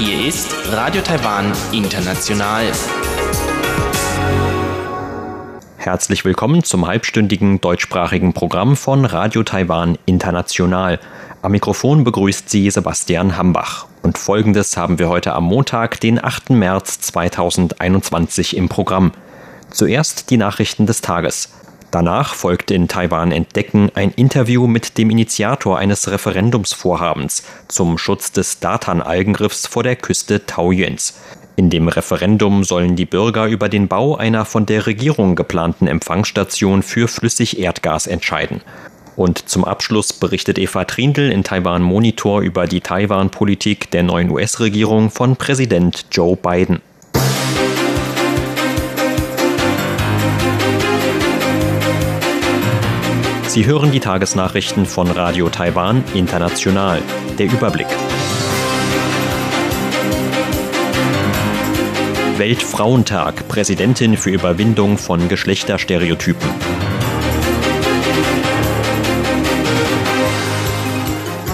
Hier ist Radio Taiwan International. Herzlich willkommen zum halbstündigen deutschsprachigen Programm von Radio Taiwan International. Am Mikrofon begrüßt Sie Sebastian Hambach. Und folgendes haben wir heute am Montag, den 8. März 2021 im Programm. Zuerst die Nachrichten des Tages. Danach folgt in Taiwan Entdecken ein Interview mit dem Initiator eines Referendumsvorhabens zum Schutz des Datan-Algengriffs vor der Küste Taoyuans. In dem Referendum sollen die Bürger über den Bau einer von der Regierung geplanten Empfangsstation für Flüssigerdgas entscheiden. Und zum Abschluss berichtet Eva Trindl in Taiwan Monitor über die Taiwan-Politik der neuen US-Regierung von Präsident Joe Biden. Sie hören die Tagesnachrichten von Radio Taiwan International. Der Überblick. Weltfrauentag. Präsidentin für Überwindung von Geschlechterstereotypen.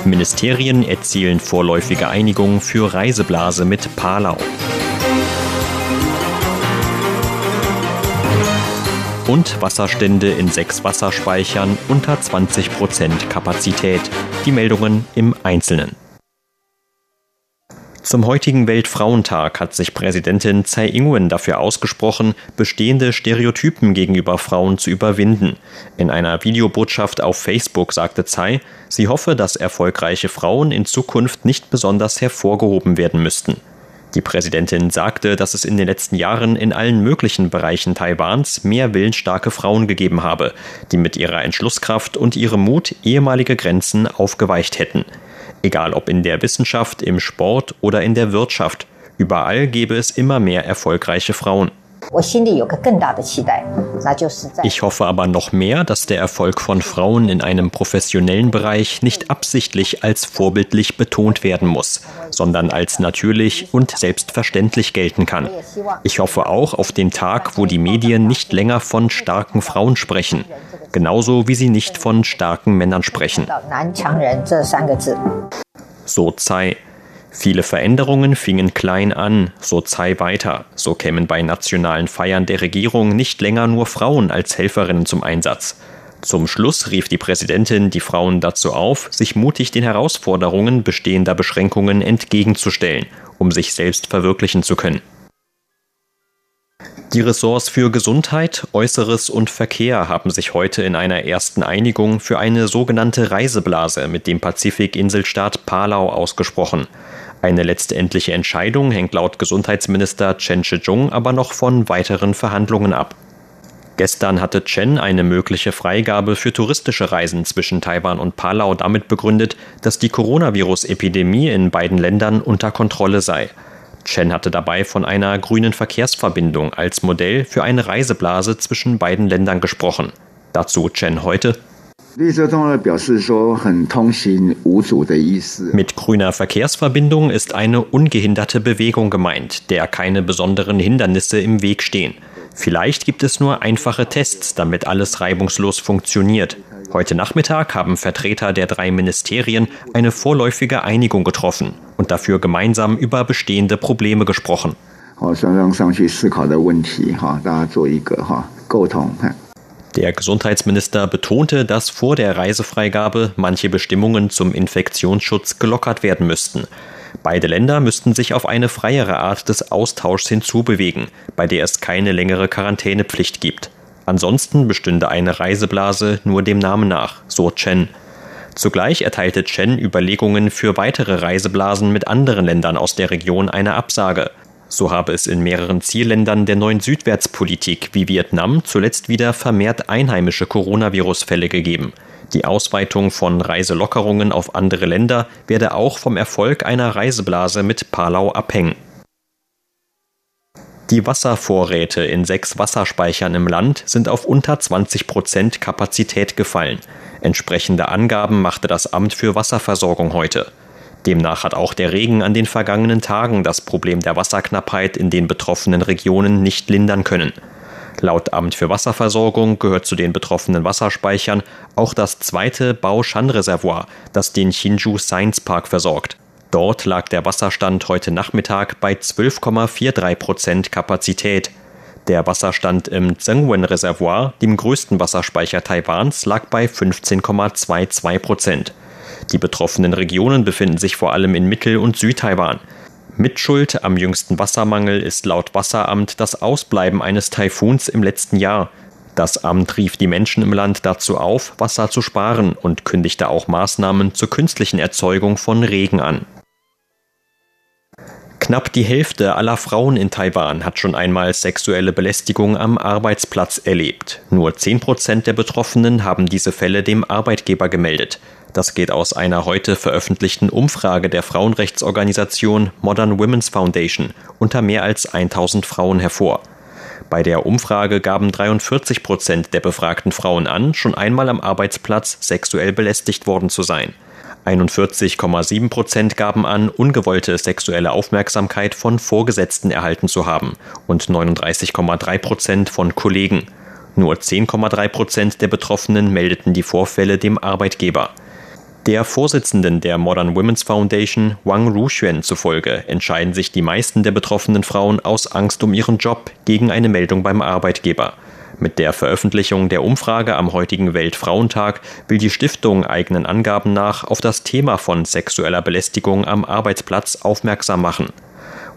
Ministerien erzielen vorläufige Einigung für Reiseblase mit Palau. Und Wasserstände in sechs Wasserspeichern unter 20 Prozent Kapazität. Die Meldungen im Einzelnen. Zum heutigen Weltfrauentag hat sich Präsidentin Tsai Ing-wen dafür ausgesprochen, bestehende Stereotypen gegenüber Frauen zu überwinden. In einer Videobotschaft auf Facebook sagte Tsai, sie hoffe, dass erfolgreiche Frauen in Zukunft nicht besonders hervorgehoben werden müssten. Die Präsidentin sagte, dass es in den letzten Jahren in allen möglichen Bereichen Taiwans mehr willensstarke Frauen gegeben habe, die mit ihrer Entschlusskraft und ihrem Mut ehemalige Grenzen aufgeweicht hätten. Egal ob in der Wissenschaft, im Sport oder in der Wirtschaft, überall gebe es immer mehr erfolgreiche Frauen. Ich hoffe aber noch mehr, dass der Erfolg von Frauen in einem professionellen Bereich nicht absichtlich als vorbildlich betont werden muss, sondern als natürlich und selbstverständlich gelten kann. Ich hoffe auch auf den Tag, wo die Medien nicht länger von starken Frauen sprechen, genauso wie sie nicht von starken Männern sprechen. So Tsai. Viele Veränderungen fingen klein an, so Tsai weiter. So kämen bei nationalen Feiern der Regierung nicht länger nur Frauen als Helferinnen zum Einsatz. Zum Schluss rief die Präsidentin die Frauen dazu auf, sich mutig den Herausforderungen bestehender Beschränkungen entgegenzustellen, um sich selbst verwirklichen zu können. Die Ressorts für Gesundheit, Äußeres und Verkehr haben sich heute in einer ersten Einigung für eine sogenannte Reiseblase mit dem Pazifikinselstaat Palau ausgesprochen. Eine letztendliche Entscheidung hängt laut Gesundheitsminister Chen Shih-chung aber noch von weiteren Verhandlungen ab. Gestern hatte Chen eine mögliche Freigabe für touristische Reisen zwischen Taiwan und Palau damit begründet, dass die Coronavirus-Epidemie in beiden Ländern unter Kontrolle sei. Chen hatte dabei von einer grünen Verkehrsverbindung als Modell für eine Reiseblase zwischen beiden Ländern gesprochen. Dazu Chen heute. Mit grüner Verkehrsverbindung ist eine ungehinderte Bewegung gemeint, der keine besonderen Hindernisse im Weg stehen. Vielleicht gibt es nur einfache Tests, damit alles reibungslos funktioniert. Heute Nachmittag haben Vertreter der drei Ministerien eine vorläufige Einigung getroffen und dafür gemeinsam über bestehende Probleme gesprochen. Der Gesundheitsminister betonte, dass vor der Reisefreigabe manche Bestimmungen zum Infektionsschutz gelockert werden müssten. Beide Länder müssten sich auf eine freiere Art des Austauschs hinzubewegen, bei der es keine längere Quarantänepflicht gibt. Ansonsten bestünde eine Reiseblase nur dem Namen nach, so Chen. Zugleich erteilte Chen Überlegungen für weitere Reiseblasen mit anderen Ländern aus der Region eine Absage. So habe es in mehreren Zielländern der neuen Südwärtspolitik wie Vietnam zuletzt wieder vermehrt einheimische Coronavirus-Fälle gegeben. Die Ausweitung von Reiselockerungen auf andere Länder werde auch vom Erfolg einer Reiseblase mit Palau abhängen. Die Wasservorräte in sechs Wasserspeichern im Land sind auf unter 20 Prozent Kapazität gefallen. Entsprechende Angaben machte das Amt für Wasserversorgung heute. Demnach hat auch der Regen an den vergangenen Tagen das Problem der Wasserknappheit in den betroffenen Regionen nicht lindern können. Laut Amt für Wasserversorgung gehört zu den betroffenen Wasserspeichern auch das zweite Bao-Shan-Reservoir, das den Hsinchu Science Park versorgt. Dort lag der Wasserstand heute Nachmittag bei 12,43 Prozent Kapazität. Der Wasserstand im Zhengwen-Reservoir, dem größten Wasserspeicher Taiwans, lag bei 15,22 Prozent. Die betroffenen Regionen befinden sich vor allem in Mittel- und Südtaiwan. Mitschuld am jüngsten Wassermangel ist laut Wasseramt das Ausbleiben eines Taifuns im letzten Jahr. Das Amt rief die Menschen im Land dazu auf, Wasser zu sparen und kündigte auch Maßnahmen zur künstlichen Erzeugung von Regen an. Knapp die Hälfte aller Frauen in Taiwan hat schon einmal sexuelle Belästigung am Arbeitsplatz erlebt. Nur 10 Prozent der Betroffenen haben diese Fälle dem Arbeitgeber gemeldet. Das geht aus einer heute veröffentlichten Umfrage der Frauenrechtsorganisation Modern Women's Foundation unter mehr als 1000 Frauen hervor. Bei der Umfrage gaben 43 Prozent der befragten Frauen an, schon einmal am Arbeitsplatz sexuell belästigt worden zu sein. 41,7 Prozent gaben an, ungewollte sexuelle Aufmerksamkeit von Vorgesetzten erhalten zu haben und 39,3 Prozent von Kollegen. Nur 10,3 Prozent der Betroffenen meldeten die Vorfälle dem Arbeitgeber. Der Vorsitzenden der Modern Women's Foundation, Wang Ruxuan, zufolge entscheiden sich die meisten der betroffenen Frauen aus Angst um ihren Job gegen eine Meldung beim Arbeitgeber. Mit der Veröffentlichung der Umfrage am heutigen Weltfrauentag will die Stiftung eigenen Angaben nach auf das Thema von sexueller Belästigung am Arbeitsplatz aufmerksam machen.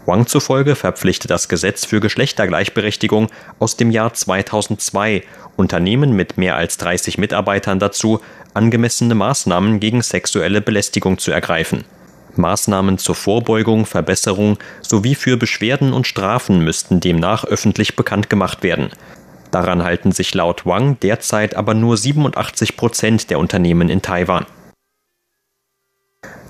Wang zufolge verpflichtet das Gesetz für Geschlechtergleichberechtigung aus dem Jahr 2002 Unternehmen mit mehr als 30 Mitarbeitern dazu, angemessene Maßnahmen gegen sexuelle Belästigung zu ergreifen. Maßnahmen zur Vorbeugung, Verbesserung sowie für Beschwerden und Strafen müssten demnach öffentlich bekannt gemacht werden. Daran halten sich laut Wang derzeit aber nur 87 Prozent der Unternehmen in Taiwan.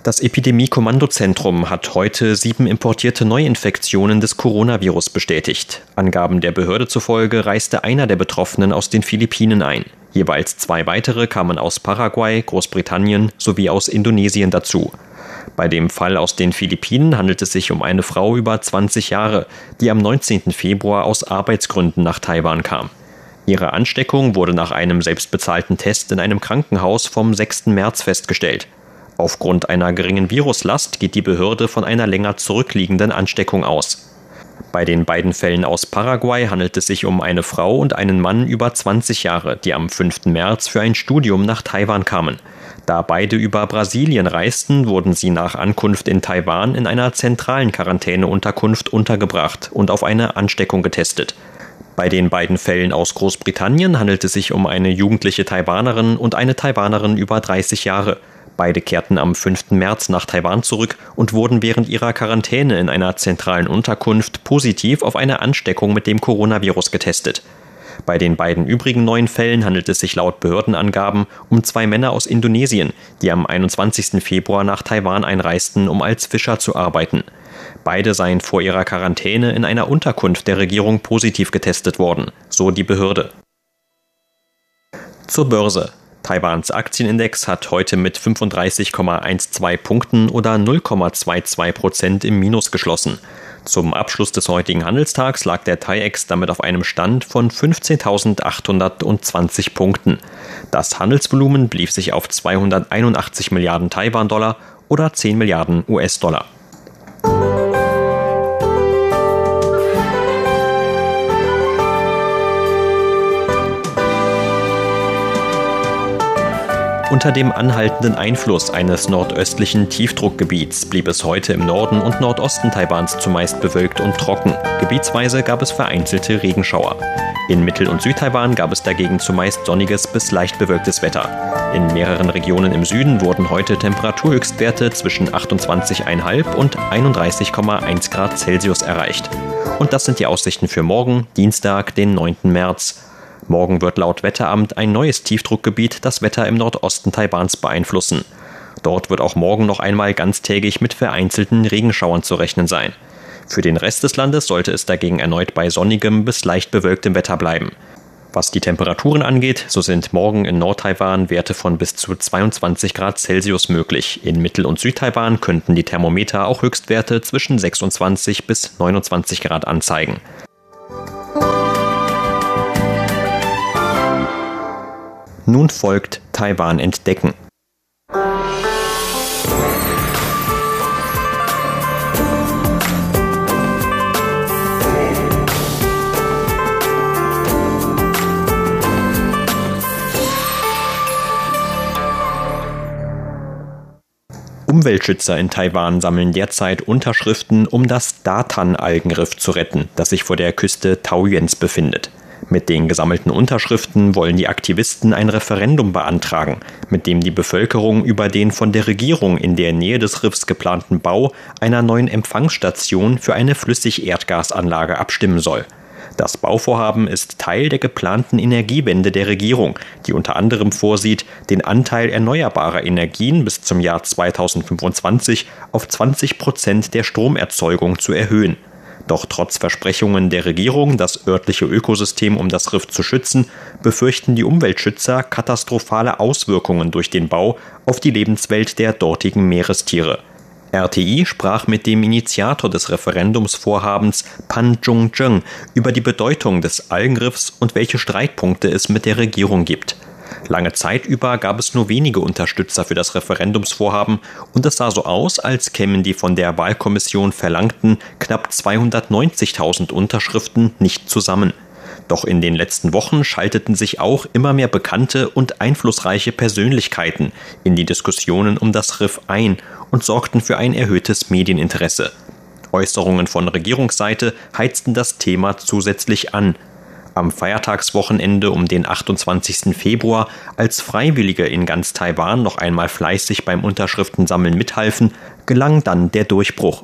Das Epidemie-Kommandozentrum hat heute sieben importierte Neuinfektionen des Coronavirus bestätigt. Angaben der Behörde zufolge reiste einer der Betroffenen aus den Philippinen ein. Jeweils zwei weitere kamen aus Paraguay, Großbritannien sowie aus Indonesien dazu. Bei dem Fall aus den Philippinen handelt es sich um eine Frau über 20 Jahre, die am 19. Februar aus Arbeitsgründen nach Taiwan kam. Ihre Ansteckung wurde nach einem selbstbezahlten Test in einem Krankenhaus vom 6. März festgestellt. Aufgrund einer geringen Viruslast geht die Behörde von einer länger zurückliegenden Ansteckung aus. Bei den beiden Fällen aus Paraguay handelt es sich um eine Frau und einen Mann über 20 Jahre, die am 5. März für ein Studium nach Taiwan kamen. Da beide über Brasilien reisten, wurden sie nach Ankunft in Taiwan in einer zentralen Quarantäneunterkunft untergebracht und auf eine Ansteckung getestet. Bei den beiden Fällen aus Großbritannien handelt es sich um eine jugendliche Taiwanerin und eine Taiwanerin über 30 Jahre. Beide kehrten am 5. März nach Taiwan zurück und wurden während ihrer Quarantäne in einer zentralen Unterkunft positiv auf eine Ansteckung mit dem Coronavirus getestet. Bei den beiden übrigen neuen Fällen handelt es sich laut Behördenangaben um zwei Männer aus Indonesien, die am 21. Februar nach Taiwan einreisten, um als Fischer zu arbeiten. Beide seien vor ihrer Quarantäne in einer Unterkunft der Regierung positiv getestet worden, so die Behörde. Zur Börse. Taiwans Aktienindex hat heute mit 35,12 Punkten oder 0,22 Prozent im Minus geschlossen. Zum Abschluss des heutigen Handelstags lag der TAIEX damit auf einem Stand von 15.820 Punkten. Das Handelsvolumen blieb sich auf 281 Milliarden Taiwan-Dollar oder 10 Milliarden US-Dollar. Unter dem anhaltenden Einfluss eines nordöstlichen Tiefdruckgebiets blieb es heute im Norden und Nordosten Taiwans zumeist bewölkt und trocken. Gebietsweise gab es vereinzelte Regenschauer. In Mittel- und Südtaiwan gab es dagegen zumeist sonniges bis leicht bewölktes Wetter. In mehreren Regionen im Süden wurden heute Temperaturhöchstwerte zwischen 28,5 und 31,1 Grad Celsius erreicht. Und das sind die Aussichten für morgen, Dienstag, den 9. März. Morgen wird laut Wetteramt ein neues Tiefdruckgebiet das Wetter im Nordosten Taiwans beeinflussen. Dort wird auch morgen noch einmal ganztägig mit vereinzelten Regenschauern zu rechnen sein. Für den Rest des Landes sollte es dagegen erneut bei sonnigem bis leicht bewölktem Wetter bleiben. Was die Temperaturen angeht, so sind morgen in Nord-Taiwan Werte von bis zu 22 Grad Celsius möglich. In Mittel- und Südtaiwan könnten die Thermometer auch Höchstwerte zwischen 26 bis 29 Grad anzeigen. Nun folgt Taiwan entdecken. Umweltschützer in Taiwan sammeln derzeit Unterschriften, um das Datan-Algenriff zu retten, das sich vor der Küste Taoyuans befindet. Mit den gesammelten Unterschriften wollen die Aktivisten ein Referendum beantragen, mit dem die Bevölkerung über den von der Regierung in der Nähe des Riffs geplanten Bau einer neuen Empfangsstation für eine Flüssigerdgasanlage abstimmen soll. Das Bauvorhaben ist Teil der geplanten Energiewende der Regierung, die unter anderem vorsieht, den Anteil erneuerbarer Energien bis zum Jahr 2025 auf 20 Prozent der Stromerzeugung zu erhöhen. Doch trotz Versprechungen der Regierung, das örtliche Ökosystem um das Riff zu schützen, befürchten die Umweltschützer katastrophale Auswirkungen durch den Bau auf die Lebenswelt der dortigen Meerestiere. RTI sprach mit dem Initiator des Referendumsvorhabens Pan Zhong-zheng über die Bedeutung des Algenriffs und welche Streitpunkte es mit der Regierung gibt. Lange Zeit über gab es nur wenige Unterstützer für das Referendumsvorhaben und es sah so aus, als kämen die von der Wahlkommission verlangten knapp 290.000 Unterschriften nicht zusammen. Doch in den letzten Wochen schalteten sich auch immer mehr bekannte und einflussreiche Persönlichkeiten in die Diskussionen um das Riff ein und sorgten für ein erhöhtes Medieninteresse. Äußerungen von Regierungsseite heizten das Thema zusätzlich an. Am Feiertagswochenende um den 28. Februar, als Freiwillige in ganz Taiwan noch einmal fleißig beim Unterschriftensammeln mithalfen, gelang dann der Durchbruch.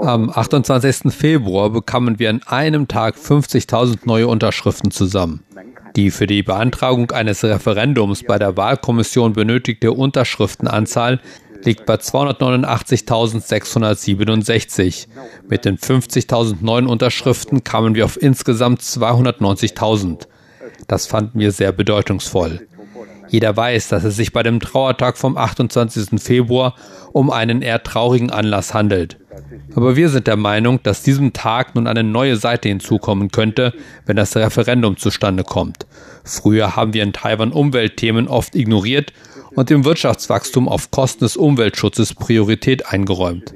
Am 28. Februar bekamen wir an einem Tag 50.000 neue Unterschriften zusammen. Die für die Beantragung eines Referendums bei der Wahlkommission benötigte Unterschriftenanzahl liegt bei 289.667. Mit den 50.000 neuen Unterschriften kamen wir auf insgesamt 290.000. Das fanden wir sehr bedeutungsvoll. Jeder weiß, dass es sich bei dem Trauertag vom 28. Februar um einen eher traurigen Anlass handelt. Aber wir sind der Meinung, dass diesem Tag nun eine neue Seite hinzukommen könnte, wenn das Referendum zustande kommt. Früher haben wir in Taiwan Umweltthemen oft ignoriert und dem Wirtschaftswachstum auf Kosten des Umweltschutzes Priorität eingeräumt.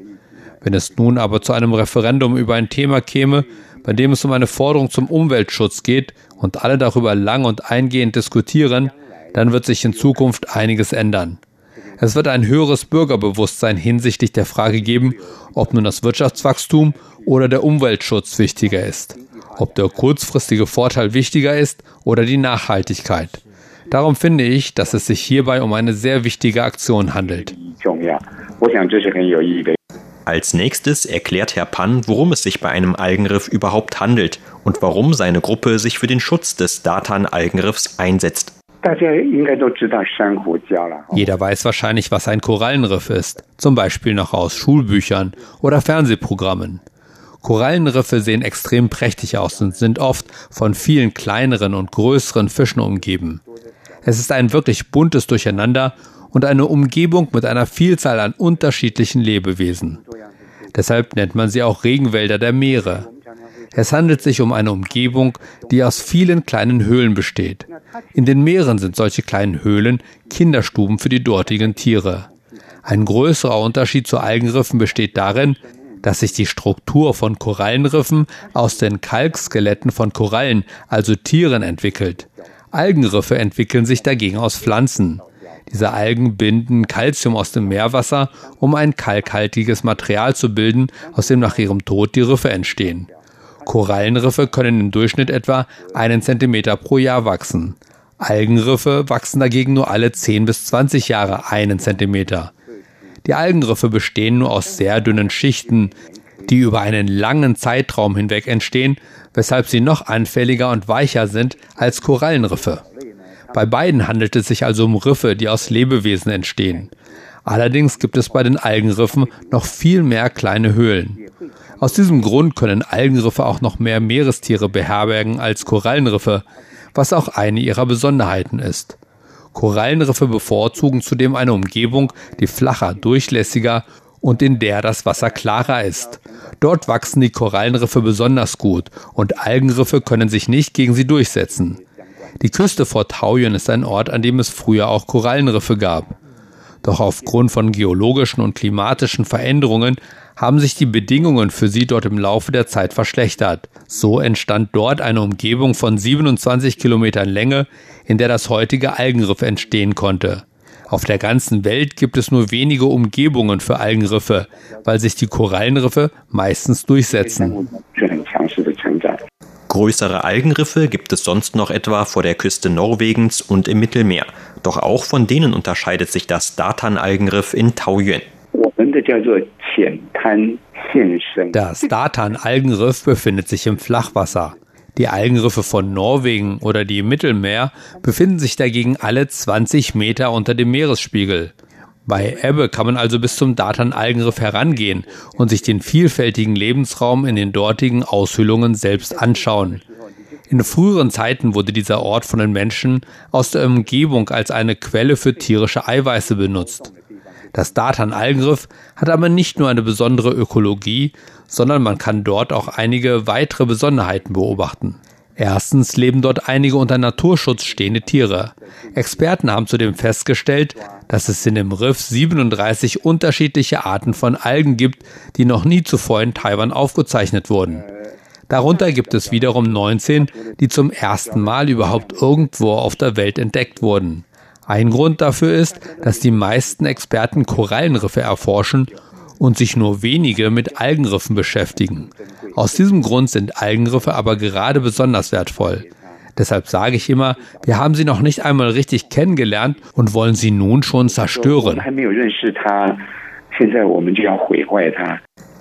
Wenn es nun aber zu einem Referendum über ein Thema käme, bei dem es um eine Forderung zum Umweltschutz geht und alle darüber lang und eingehend diskutieren, dann wird sich in Zukunft einiges ändern. Es wird ein höheres Bürgerbewusstsein hinsichtlich der Frage geben, ob nun das Wirtschaftswachstum oder der Umweltschutz wichtiger ist, ob der kurzfristige Vorteil wichtiger ist oder die Nachhaltigkeit. Darum finde ich, dass es sich hierbei um eine sehr wichtige Aktion handelt. Als nächstes erklärt Herr Pan, worum es sich bei einem Algenriff überhaupt handelt und warum seine Gruppe sich für den Schutz des Datan-Algenriffs einsetzt. Jeder weiß wahrscheinlich, was ein Korallenriff ist, zum Beispiel noch aus Schulbüchern oder Fernsehprogrammen. Korallenriffe sehen extrem prächtig aus und sind oft von vielen kleineren und größeren Fischen umgeben. Es ist ein wirklich buntes Durcheinander und eine Umgebung mit einer Vielzahl an unterschiedlichen Lebewesen. Deshalb nennt man sie auch Regenwälder der Meere. Es handelt sich um eine Umgebung, die aus vielen kleinen Höhlen besteht. In den Meeren sind solche kleinen Höhlen Kinderstuben für die dortigen Tiere. Ein größerer Unterschied zu Algenriffen besteht darin, dass sich die Struktur von Korallenriffen aus den Kalkskeletten von Korallen, also Tieren, entwickelt. Algenriffe entwickeln sich dagegen aus Pflanzen. Diese Algen binden Calcium aus dem Meerwasser, um ein kalkhaltiges Material zu bilden, aus dem nach ihrem Tod die Riffe entstehen. Korallenriffe können im Durchschnitt etwa einen Zentimeter pro Jahr wachsen. Algenriffe wachsen dagegen nur alle 10 bis 20 Jahre einen Zentimeter. Die Algenriffe bestehen nur aus sehr dünnen Schichten, die über einen langen Zeitraum hinweg entstehen, weshalb sie noch anfälliger und weicher sind als Korallenriffe. Bei beiden handelt es sich also um Riffe, die aus Lebewesen entstehen. Allerdings gibt es bei den Algenriffen noch viel mehr kleine Höhlen. Aus diesem Grund können Algenriffe auch noch mehr Meerestiere beherbergen als Korallenriffe, was auch eine ihrer Besonderheiten ist. Korallenriffe bevorzugen zudem eine Umgebung, die flacher, durchlässiger und in der das Wasser klarer ist. Dort wachsen die Korallenriffe besonders gut und Algenriffe können sich nicht gegen sie durchsetzen. Die Küste vor Taoyuan ist ein Ort, an dem es früher auch Korallenriffe gab. Doch aufgrund von geologischen und klimatischen Veränderungen haben sich die Bedingungen für sie dort im Laufe der Zeit verschlechtert. So entstand dort eine Umgebung von 27 Kilometern Länge, in der das heutige Algenriff entstehen konnte. Auf der ganzen Welt gibt es nur wenige Umgebungen für Algenriffe, weil sich die Korallenriffe meistens durchsetzen. Größere Algenriffe gibt es sonst noch etwa vor der Küste Norwegens und im Mittelmeer. Doch auch von denen unterscheidet sich das Datan-Algenriff in Taoyuan. Das Datan-Algenriff befindet sich im Flachwasser. Die Algenriffe von Norwegen oder die im Mittelmeer befinden sich dagegen alle 20 Meter unter dem Meeresspiegel. Bei Ebbe kann man also bis zum Datan-Algenriff herangehen und sich den vielfältigen Lebensraum in den dortigen Aushöhlungen selbst anschauen. In früheren Zeiten wurde dieser Ort von den Menschen aus der Umgebung als eine Quelle für tierische Eiweiße benutzt. Das Datan-Algenriff hat aber nicht nur eine besondere Ökologie, sondern man kann dort auch einige weitere Besonderheiten beobachten. Erstens leben dort einige unter Naturschutz stehende Tiere. Experten haben zudem festgestellt, dass es in dem Riff 37 unterschiedliche Arten von Algen gibt, die noch nie zuvor in Taiwan aufgezeichnet wurden. Darunter gibt es wiederum 19, die zum ersten Mal überhaupt irgendwo auf der Welt entdeckt wurden. Ein Grund dafür ist, dass die meisten Experten Korallenriffe erforschen und sich nur wenige mit Algenriffen beschäftigen. Aus diesem Grund sind Algenriffe aber gerade besonders wertvoll. Deshalb sage ich immer, wir haben sie noch nicht einmal richtig kennengelernt und wollen sie nun schon zerstören.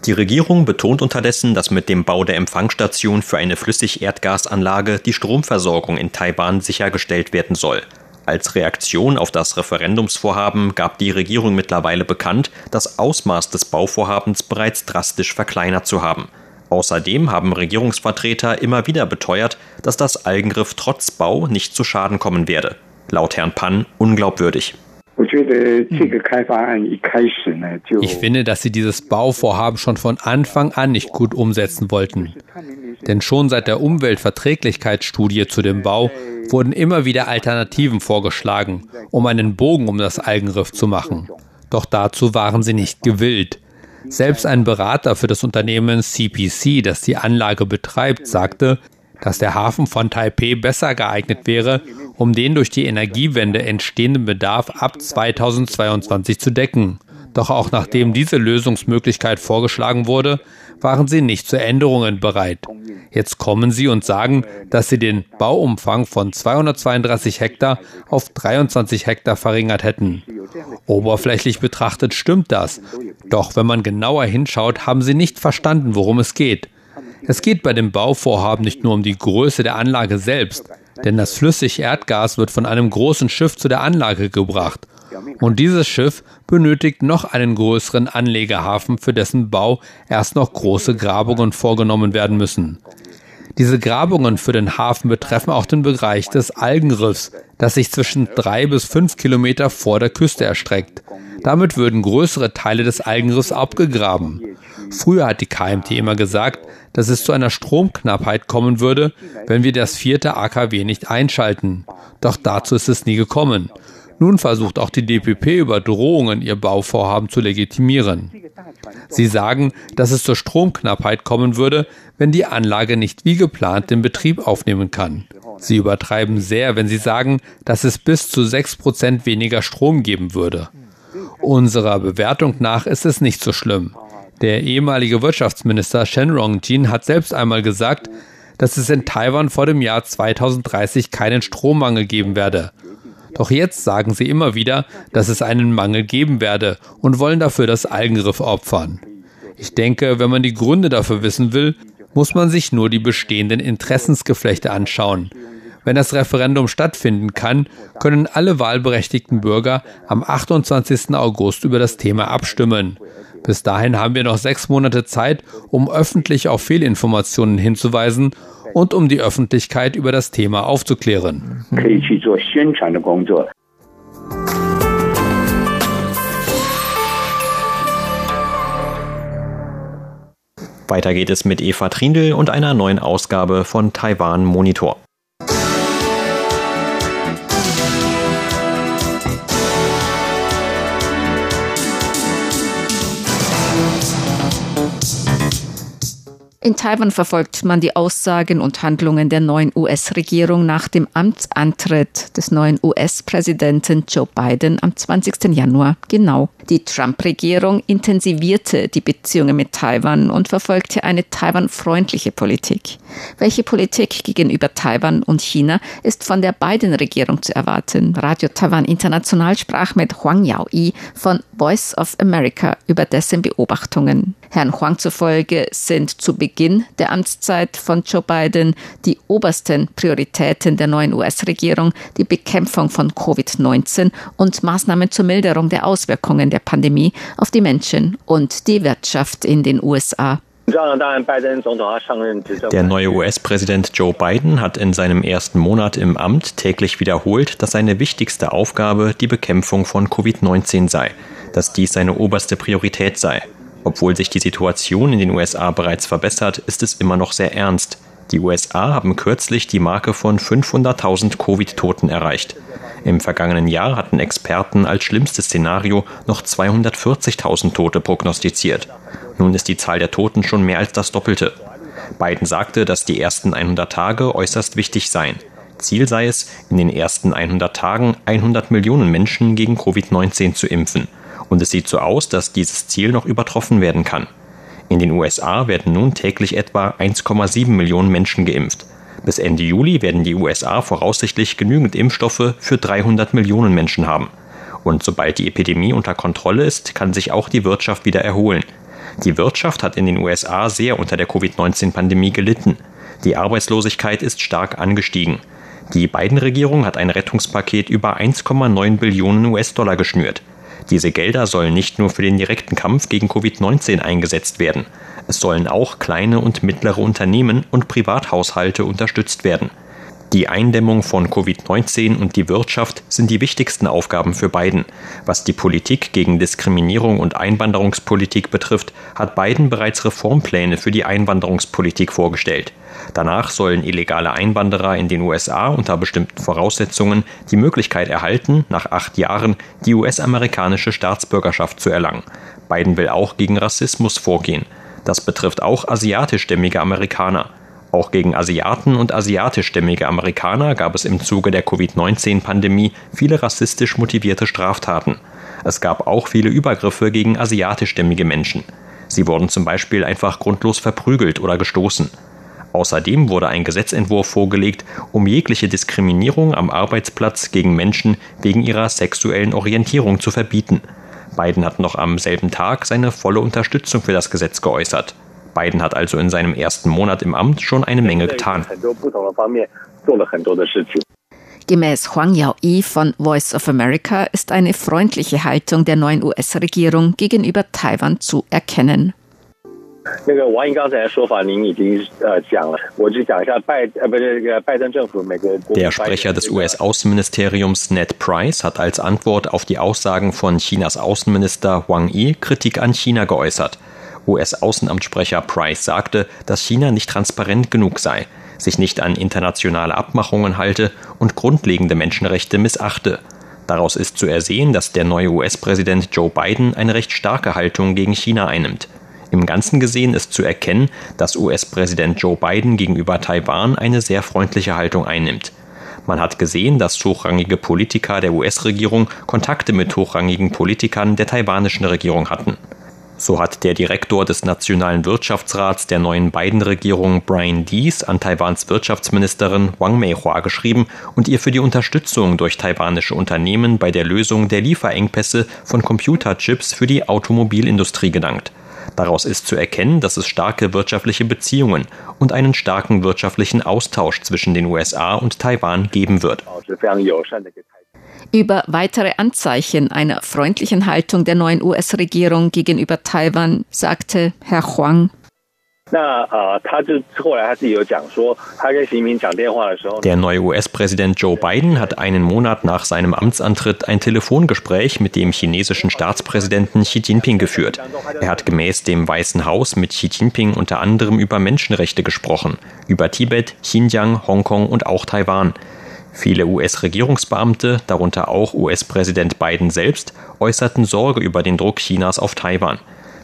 Die Regierung betont unterdessen, dass mit dem Bau der Empfangsstation für eine Flüssigerdgasanlage die Stromversorgung in Taiwan sichergestellt werden soll. Als Reaktion auf das Referendumsvorhaben gab die Regierung mittlerweile bekannt, das Ausmaß des Bauvorhabens bereits drastisch verkleinert zu haben. Außerdem haben Regierungsvertreter immer wieder beteuert, dass das Algenriff trotz Bau nicht zu Schaden kommen werde. Laut Herrn Pan unglaubwürdig. Ich finde, dass sie dieses Bauvorhaben schon von Anfang an nicht gut umsetzen wollten. Denn schon seit der Umweltverträglichkeitsstudie zu dem Bau wurden immer wieder Alternativen vorgeschlagen, um einen Bogen um das Algenriff zu machen. Doch dazu waren sie nicht gewillt. Selbst ein Berater für das Unternehmen CPC, das die Anlage betreibt, sagte, dass der Hafen von Taipei besser geeignet wäre, um den durch die Energiewende entstehenden Bedarf ab 2022 zu decken. Doch auch nachdem diese Lösungsmöglichkeit vorgeschlagen wurde, waren sie nicht zu Änderungen bereit. Jetzt kommen sie und sagen, dass sie den Bauumfang von 232 Hektar auf 23 Hektar verringert hätten. Oberflächlich betrachtet stimmt das. Doch wenn man genauer hinschaut, haben sie nicht verstanden, worum es geht. Es geht bei dem Bauvorhaben nicht nur um die Größe der Anlage selbst, denn das flüssige Erdgas wird von einem großen Schiff zu der Anlage gebracht. Und dieses Schiff benötigt noch einen größeren Anlegehafen, für dessen Bau erst noch große Grabungen vorgenommen werden müssen. Diese Grabungen für den Hafen betreffen auch den Bereich des Algenriffs, das sich zwischen drei bis fünf Kilometer vor der Küste erstreckt. Damit würden größere Teile des Algenriffs abgegraben. Früher hat die KMT immer gesagt, dass es zu einer Stromknappheit kommen würde, wenn wir das vierte AKW nicht einschalten. Doch dazu ist es nie gekommen. Nun versucht auch die DPP über Drohungen ihr Bauvorhaben zu legitimieren. Sie sagen, dass es zur Stromknappheit kommen würde, wenn die Anlage nicht wie geplant den Betrieb aufnehmen kann. Sie übertreiben sehr, wenn sie sagen, dass es bis zu 6% weniger Strom geben würde. Unserer Bewertung nach ist es nicht so schlimm. Der ehemalige Wirtschaftsminister Shen Rongjin hat selbst einmal gesagt, dass es in Taiwan vor dem Jahr 2030 keinen Strommangel geben werde. Doch jetzt sagen sie immer wieder, dass es einen Mangel geben werde und wollen dafür das Algenriff opfern. Ich denke, wenn man die Gründe dafür wissen will, muss man sich nur die bestehenden Interessensgeflechte anschauen. Wenn das Referendum stattfinden kann, können alle wahlberechtigten Bürger am 28. August über das Thema abstimmen. Bis dahin haben wir noch sechs Monate Zeit, um öffentlich auf Fehlinformationen hinzuweisen und um die Öffentlichkeit über das Thema aufzuklären. Weiter geht es mit Eva Trindl und einer neuen Ausgabe von Taiwan Monitor. In Taiwan verfolgt man die Aussagen und Handlungen der neuen US-Regierung nach dem Amtsantritt des neuen US-Präsidenten Joe Biden am 20. Januar genau. Die Trump-Regierung intensivierte die Beziehungen mit Taiwan und verfolgte eine Taiwan-freundliche Politik. Welche Politik gegenüber Taiwan und China ist von der Biden-Regierung zu erwarten? Radio Taiwan International sprach mit Huang Yao-i von Voice of America über dessen Beobachtungen. Herrn Huang zufolge sind zu Beginn der Amtszeit von Joe Biden die obersten Prioritäten der neuen US-Regierung die Bekämpfung von Covid-19 und Maßnahmen zur Milderung der Auswirkungen der Pandemie auf die Menschen und die Wirtschaft in den USA. Der neue US-Präsident Joe Biden hat in seinem ersten Monat im Amt täglich wiederholt, dass seine wichtigste Aufgabe die Bekämpfung von Covid-19 sei, dass dies seine oberste Priorität sei. Obwohl sich die Situation in den USA bereits verbessert, ist es immer noch sehr ernst. Die USA haben kürzlich die Marke von 500.000 Covid-Toten erreicht. Im vergangenen Jahr hatten Experten als schlimmstes Szenario noch 240.000 Tote prognostiziert. Nun ist die Zahl der Toten schon mehr als das Doppelte. Biden sagte, dass die ersten 100 Tage äußerst wichtig seien. Ziel sei es, in den ersten 100 Tagen 100 Millionen Menschen gegen Covid-19 zu impfen und es sieht so aus, dass dieses Ziel noch übertroffen werden kann. In den USA werden nun täglich etwa 1,7 Millionen Menschen geimpft. Bis Ende Juli werden die USA voraussichtlich genügend Impfstoffe für 300 Millionen Menschen haben. Und sobald die Epidemie unter Kontrolle ist, kann sich auch die Wirtschaft wieder erholen. Die Wirtschaft hat in den USA sehr unter der Covid-19-Pandemie gelitten. Die Arbeitslosigkeit ist stark angestiegen. Die Biden-Regierung hat ein Rettungspaket über 1,9 Billionen US-Dollar geschnürt. Diese Gelder sollen nicht nur für den direkten Kampf gegen Covid-19 eingesetzt werden. Es sollen auch kleine und mittlere Unternehmen und Privathaushalte unterstützt werden. Die Eindämmung von Covid-19 und die Wirtschaft sind die wichtigsten Aufgaben für Biden. Was die Politik gegen Diskriminierung und Einwanderungspolitik betrifft, hat Biden bereits Reformpläne für die Einwanderungspolitik vorgestellt. Danach sollen illegale Einwanderer in den USA unter bestimmten Voraussetzungen die Möglichkeit erhalten, nach acht Jahren die US-amerikanische Staatsbürgerschaft zu erlangen. Biden will auch gegen Rassismus vorgehen. Das betrifft auch asiatischstämmige Amerikaner. Auch gegen Asiaten und asiatischstämmige Amerikaner gab es im Zuge der Covid-19-Pandemie viele rassistisch motivierte Straftaten. Es gab auch viele Übergriffe gegen asiatischstämmige Menschen. Sie wurden zum Beispiel einfach grundlos verprügelt oder gestoßen. Außerdem wurde ein Gesetzentwurf vorgelegt, um jegliche Diskriminierung am Arbeitsplatz gegen Menschen wegen ihrer sexuellen Orientierung zu verbieten. Biden hat noch am selben Tag seine volle Unterstützung für das Gesetz geäußert. Biden hat also in seinem ersten Monat im Amt schon eine Menge getan. Gemäß Huang Yao-i von Voice of America ist eine freundliche Haltung der neuen US-Regierung gegenüber Taiwan zu erkennen. Der Sprecher des US-Außenministeriums Ned Price hat als Antwort auf die Aussagen von Chinas Außenminister Wang Yi Kritik an China geäußert. US-Außenamtssprecher Price sagte, dass China nicht transparent genug sei, sich nicht an internationale Abmachungen halte und grundlegende Menschenrechte missachte. Daraus ist zu ersehen, dass der neue US-Präsident Joe Biden eine recht starke Haltung gegen China einnimmt. Im Ganzen gesehen ist zu erkennen, dass US-Präsident Joe Biden gegenüber Taiwan eine sehr freundliche Haltung einnimmt. Man hat gesehen, dass hochrangige Politiker der US-Regierung Kontakte mit hochrangigen Politikern der taiwanischen Regierung hatten. So hat der Direktor des Nationalen Wirtschaftsrats der neuen Biden-Regierung Brian Dees an Taiwans Wirtschaftsministerin Wang Meihua geschrieben und ihr für die Unterstützung durch taiwanische Unternehmen bei der Lösung der Lieferengpässe von Computerchips für die Automobilindustrie gedankt. Daraus ist zu erkennen, dass es starke wirtschaftliche Beziehungen und einen starken wirtschaftlichen Austausch zwischen den USA und Taiwan geben wird. Über weitere Anzeichen einer freundlichen Haltung der neuen US-Regierung gegenüber Taiwan sagte Herr Huang. Der neue US-Präsident Joe Biden hat einen Monat nach seinem Amtsantritt ein Telefongespräch mit dem chinesischen Staatspräsidenten Xi Jinping geführt. Er hat gemäß dem Weißen Haus mit Xi Jinping unter anderem über Menschenrechte gesprochen, über Tibet, Xinjiang, Hongkong und auch Taiwan. Viele US-Regierungsbeamte, darunter auch US-Präsident Biden selbst, äußerten Sorge über den Druck Chinas auf Taiwan.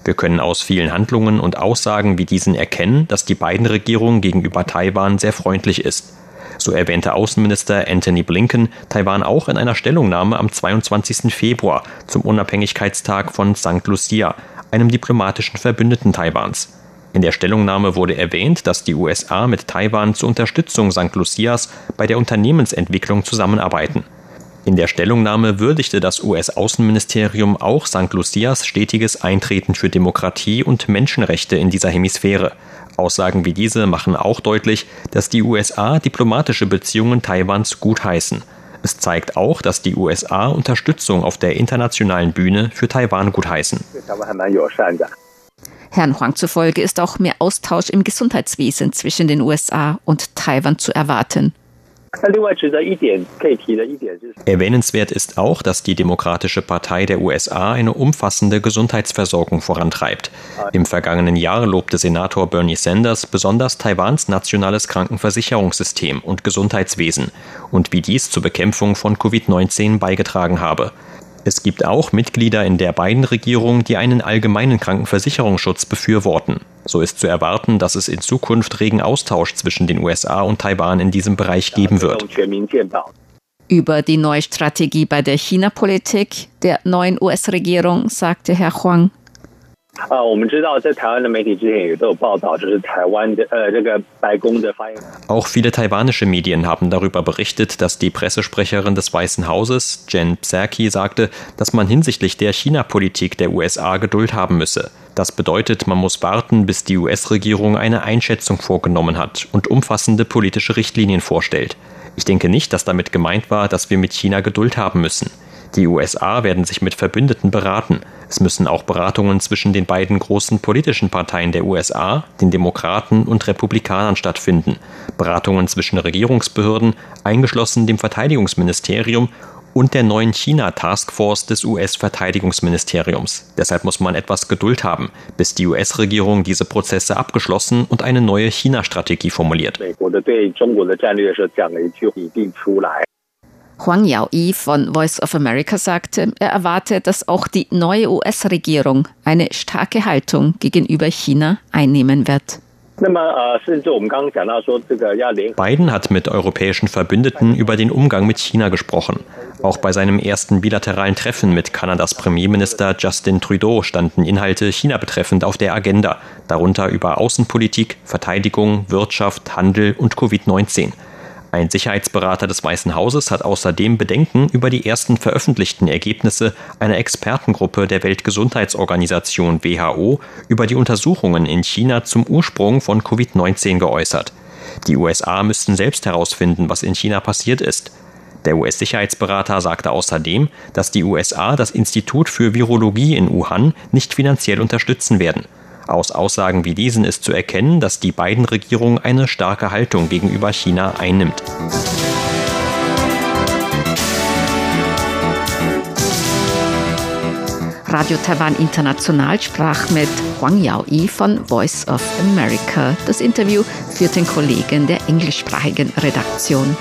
Wir können aus vielen Handlungen und Aussagen wie diesen erkennen, dass die beiden Regierungen gegenüber Taiwan sehr freundlich ist. So erwähnte Außenminister Anthony Blinken Taiwan auch in einer Stellungnahme am 22. Februar zum Unabhängigkeitstag von St. Lucia, einem diplomatischen Verbündeten Taiwans. In der Stellungnahme wurde erwähnt, dass die USA mit Taiwan zur Unterstützung St. Lucias bei der Unternehmensentwicklung zusammenarbeiten. In der Stellungnahme würdigte das US-Außenministerium auch St. Lucias stetiges Eintreten für Demokratie und Menschenrechte in dieser Hemisphäre. Aussagen wie diese machen auch deutlich, dass die USA diplomatische Beziehungen Taiwans gutheißen. Es zeigt auch, dass die USA Unterstützung auf der internationalen Bühne für Taiwan gutheißen. Herrn Huang zufolge ist auch mehr Austausch im Gesundheitswesen zwischen den USA und Taiwan zu erwarten. Erwähnenswert ist auch, dass die Demokratische Partei der USA eine umfassende Gesundheitsversorgung vorantreibt. Im vergangenen Jahr lobte Senator Bernie Sanders besonders Taiwans nationales Krankenversicherungssystem und Gesundheitswesen und wie dies zur Bekämpfung von Covid-19 beigetragen habe. Es gibt auch Mitglieder in der beiden Regierung, die einen allgemeinen Krankenversicherungsschutz befürworten. So ist zu erwarten, dass es in Zukunft regen Austausch zwischen den USA und Taiwan in diesem Bereich geben wird. Über die neue Strategie bei der China-Politik der neuen US-Regierung sagte Herr Huang. Auch viele taiwanische Medien haben darüber berichtet, dass die Pressesprecherin des Weißen Hauses, Jen Psaki, sagte, dass man hinsichtlich der China-Politik der USA Geduld haben müsse. Das bedeutet, man muss warten, bis die US-Regierung eine Einschätzung vorgenommen hat und umfassende politische Richtlinien vorstellt. Ich denke nicht, dass damit gemeint war, dass wir mit China Geduld haben müssen. Die USA werden sich mit Verbündeten beraten. Es müssen auch Beratungen zwischen den beiden großen politischen Parteien der USA, den Demokraten und Republikanern stattfinden. Beratungen zwischen Regierungsbehörden, eingeschlossen dem Verteidigungsministerium und der neuen China-Taskforce des US-Verteidigungsministeriums. Deshalb muss man etwas Geduld haben, bis die US-Regierung diese Prozesse abgeschlossen und eine neue China-Strategie formuliert. Huang Yaoyi von Voice of America sagte, er erwarte, dass auch die neue US-Regierung eine starke Haltung gegenüber China einnehmen wird. Biden hat mit europäischen Verbündeten über den Umgang mit China gesprochen. Auch bei seinem ersten bilateralen Treffen mit Kanadas Premierminister Justin Trudeau standen Inhalte China betreffend auf der Agenda, darunter über Außenpolitik, Verteidigung, Wirtschaft, Handel und Covid-19. Ein Sicherheitsberater des Weißen Hauses hat außerdem Bedenken über die ersten veröffentlichten Ergebnisse einer Expertengruppe der Weltgesundheitsorganisation WHO über die Untersuchungen in China zum Ursprung von Covid-19 geäußert. Die USA müssten selbst herausfinden, was in China passiert ist. Der US-Sicherheitsberater sagte außerdem, dass die USA das Institut für Virologie in Wuhan nicht finanziell unterstützen werden. Aus Aussagen wie diesen ist zu erkennen, dass die beiden Regierungen eine starke Haltung gegenüber China einnimmt. Radio Taiwan International sprach mit Huang Yaoyi von Voice of America. Das Interview führten Kollegen der englischsprachigen Redaktion.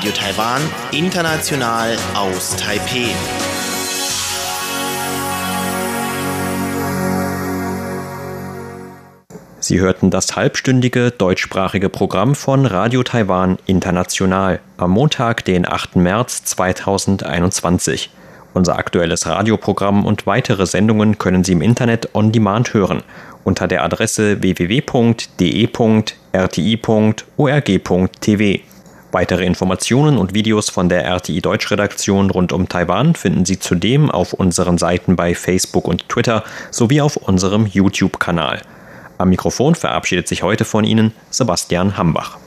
Radio Taiwan, international aus Taipeh. Sie hörten das halbstündige deutschsprachige Programm von Radio Taiwan International am Montag, den 8. März 2021. Unser aktuelles Radioprogramm und weitere Sendungen können Sie im Internet on demand hören unter der Adresse www.de.rti.org.tv. Weitere Informationen und Videos von der RTI Deutschredaktion rund um Taiwan finden Sie zudem auf unseren Seiten bei Facebook und Twitter sowie auf unserem YouTube-Kanal. Am Mikrofon verabschiedet sich heute von Ihnen Sebastian Hambach.